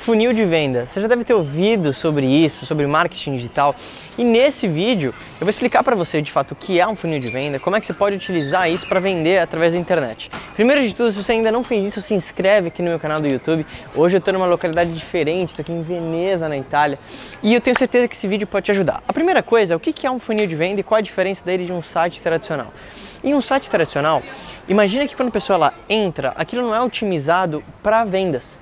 funil de venda. Você já deve ter ouvido sobre isso, sobre marketing digital. E nesse vídeo eu vou explicar para você de fato o que é um funil de venda, como é que você pode utilizar isso para vender através da internet. Primeiro de tudo, se você ainda não fez isso, se inscreve aqui no meu canal do YouTube. Hoje eu estou numa localidade diferente, estou aqui em Veneza, na Itália, e eu tenho certeza que esse vídeo pode te ajudar. A primeira coisa é o que é um funil de venda e qual a diferença dele de um site tradicional. Em um site tradicional, imagina que quando a pessoa lá entra, aquilo não é otimizado para vendas.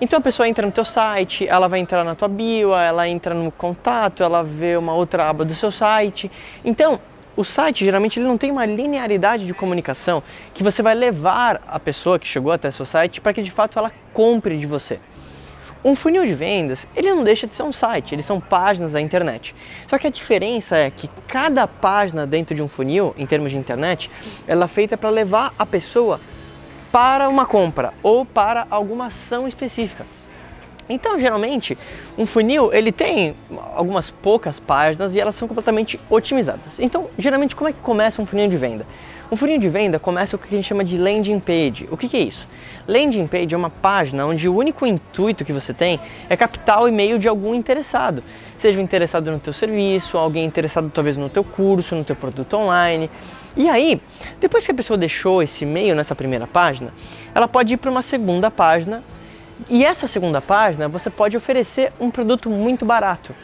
Então a pessoa entra no teu site, ela vai entrar na tua bio, ela entra no contato, ela vê uma outra aba do seu site. Então, o site geralmente ele não tem uma linearidade de comunicação que você vai levar a pessoa que chegou até seu site para que de fato ela compre de você. Um funil de vendas, ele não deixa de ser um site, eles são páginas da internet. Só que a diferença é que cada página dentro de um funil, em termos de internet, ela é feita para levar a pessoa para uma compra ou para alguma ação específica. Então, geralmente, um funil ele tem algumas poucas páginas e elas são completamente otimizadas. Então, geralmente, como é que começa um funil de venda? Um funil de venda começa com o que a gente chama de landing page. O que, que é isso? Landing page é uma página onde o único intuito que você tem é captar o e-mail de algum interessado. Seja um interessado no teu serviço, alguém interessado talvez no teu curso, no teu produto online. E aí, depois que a pessoa deixou esse e-mail nessa primeira página, ela pode ir para uma segunda página e essa segunda página você pode oferecer um produto muito barato.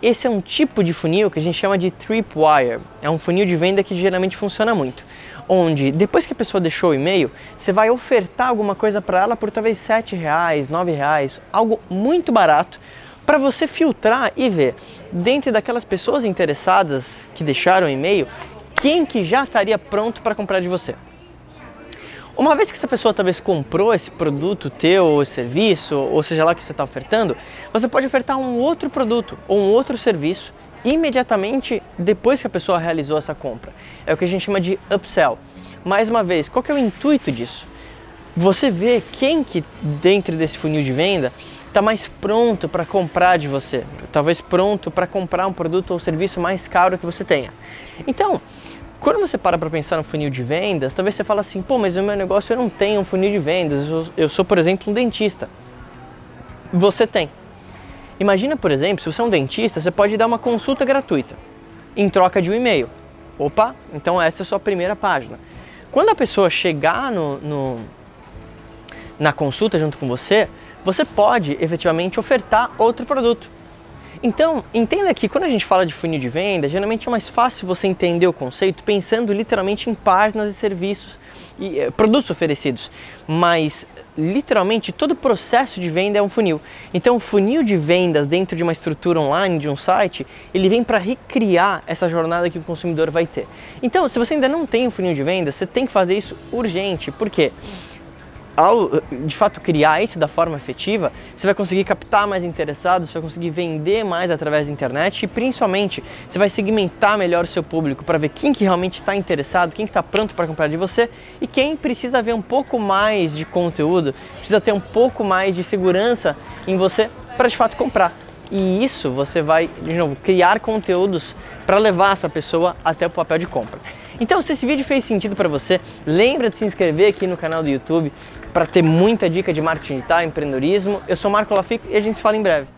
Esse é um tipo de funil que a gente chama de tripwire. É um funil de venda que geralmente funciona muito. Onde depois que a pessoa deixou o e-mail, você vai ofertar alguma coisa para ela por talvez R$ reais, R$ reais, algo muito barato para você filtrar e ver dentro daquelas pessoas interessadas que deixaram o e-mail, quem que já estaria pronto para comprar de você. Uma vez que essa pessoa talvez comprou esse produto teu ou serviço, ou seja lá que você está ofertando, você pode ofertar um outro produto ou um outro serviço imediatamente depois que a pessoa realizou essa compra. É o que a gente chama de upsell. Mais uma vez, qual que é o intuito disso? Você vê quem que dentro desse funil de venda está mais pronto para comprar de você, talvez pronto para comprar um produto ou serviço mais caro que você tenha. Então, quando você para para pensar no funil de vendas, talvez você fale assim, pô, mas o meu negócio eu não tenho um funil de vendas, eu sou, por exemplo, um dentista. Você tem. Imagina, por exemplo, se você é um dentista, você pode dar uma consulta gratuita em troca de um e-mail. Opa, então essa é a sua primeira página. Quando a pessoa chegar no, no, na consulta junto com você, você pode efetivamente ofertar outro produto. Então, entenda que quando a gente fala de funil de venda, geralmente é mais fácil você entender o conceito pensando literalmente em páginas e serviços e eh, produtos oferecidos, mas literalmente todo o processo de venda é um funil. Então, o funil de vendas dentro de uma estrutura online de um site, ele vem para recriar essa jornada que o consumidor vai ter. Então, se você ainda não tem um funil de vendas, você tem que fazer isso urgente. Por quê? Ao de fato criar isso da forma efetiva, você vai conseguir captar mais interessados, você vai conseguir vender mais através da internet e principalmente você vai segmentar melhor o seu público para ver quem que realmente está interessado, quem está pronto para comprar de você e quem precisa ver um pouco mais de conteúdo, precisa ter um pouco mais de segurança em você para de fato comprar. E isso você vai, de novo, criar conteúdos para levar essa pessoa até o papel de compra. Então, se esse vídeo fez sentido para você, lembra de se inscrever aqui no canal do YouTube para ter muita dica de marketing digital, empreendedorismo. Eu sou Marco Lafico e a gente se fala em breve.